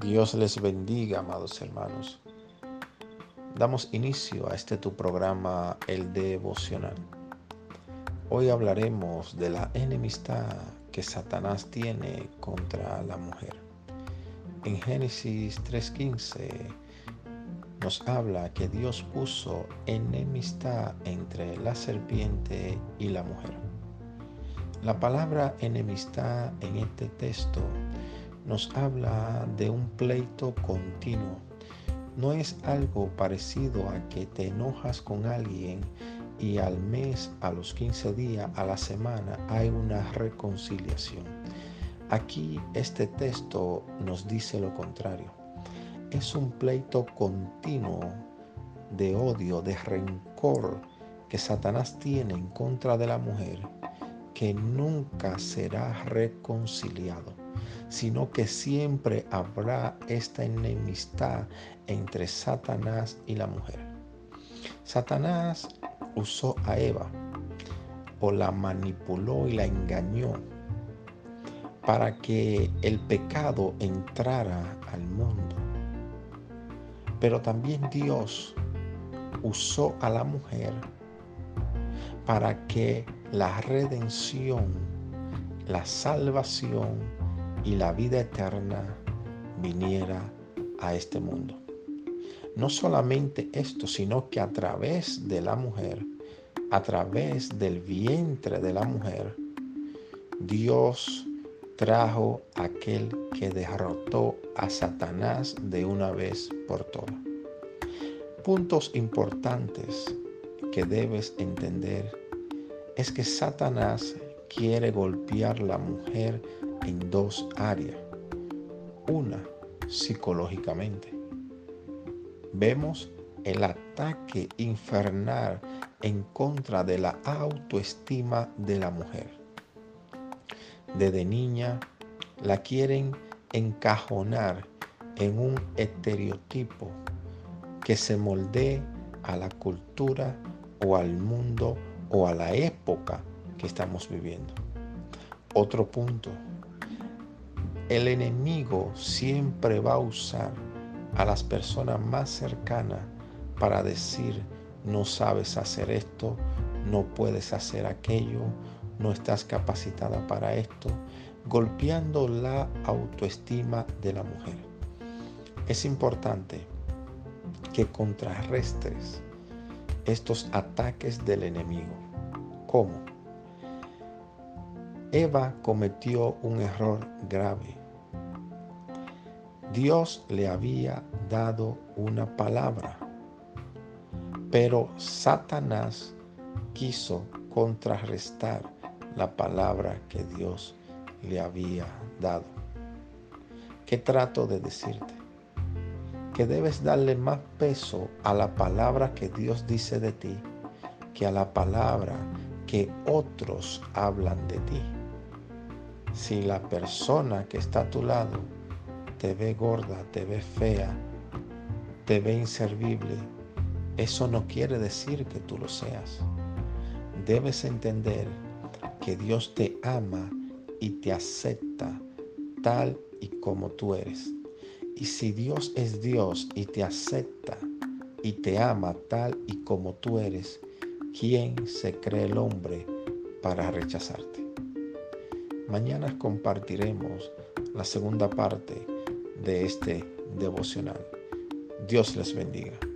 Dios les bendiga, amados hermanos. Damos inicio a este tu programa, el devocional. Hoy hablaremos de la enemistad que Satanás tiene contra la mujer. En Génesis 3:15 nos habla que Dios puso enemistad entre la serpiente y la mujer. La palabra enemistad en este texto nos habla de un pleito continuo. No es algo parecido a que te enojas con alguien y al mes, a los 15 días, a la semana hay una reconciliación. Aquí este texto nos dice lo contrario. Es un pleito continuo de odio, de rencor que Satanás tiene en contra de la mujer que nunca será reconciliado sino que siempre habrá esta enemistad entre Satanás y la mujer. Satanás usó a Eva o la manipuló y la engañó para que el pecado entrara al mundo. Pero también Dios usó a la mujer para que la redención, la salvación y la vida eterna viniera a este mundo. No solamente esto, sino que a través de la mujer, a través del vientre de la mujer, Dios trajo aquel que derrotó a Satanás de una vez por todas. Puntos importantes que debes entender es que Satanás quiere golpear la mujer en dos áreas. Una, psicológicamente. Vemos el ataque infernal en contra de la autoestima de la mujer. Desde niña la quieren encajonar en un estereotipo que se moldee a la cultura o al mundo o a la época que estamos viviendo. Otro punto, el enemigo siempre va a usar a las personas más cercanas para decir, no sabes hacer esto, no puedes hacer aquello, no estás capacitada para esto, golpeando la autoestima de la mujer. Es importante que contrarrestes estos ataques del enemigo. ¿Cómo? Eva cometió un error grave. Dios le había dado una palabra, pero Satanás quiso contrarrestar la palabra que Dios le había dado. ¿Qué trato de decirte? Que debes darle más peso a la palabra que Dios dice de ti que a la palabra que otros hablan de ti. Si la persona que está a tu lado te ve gorda, te ve fea, te ve inservible, eso no quiere decir que tú lo seas. Debes entender que Dios te ama y te acepta tal y como tú eres. Y si Dios es Dios y te acepta y te ama tal y como tú eres, ¿quién se cree el hombre para rechazarte? Mañana compartiremos la segunda parte de este devocional. Dios les bendiga.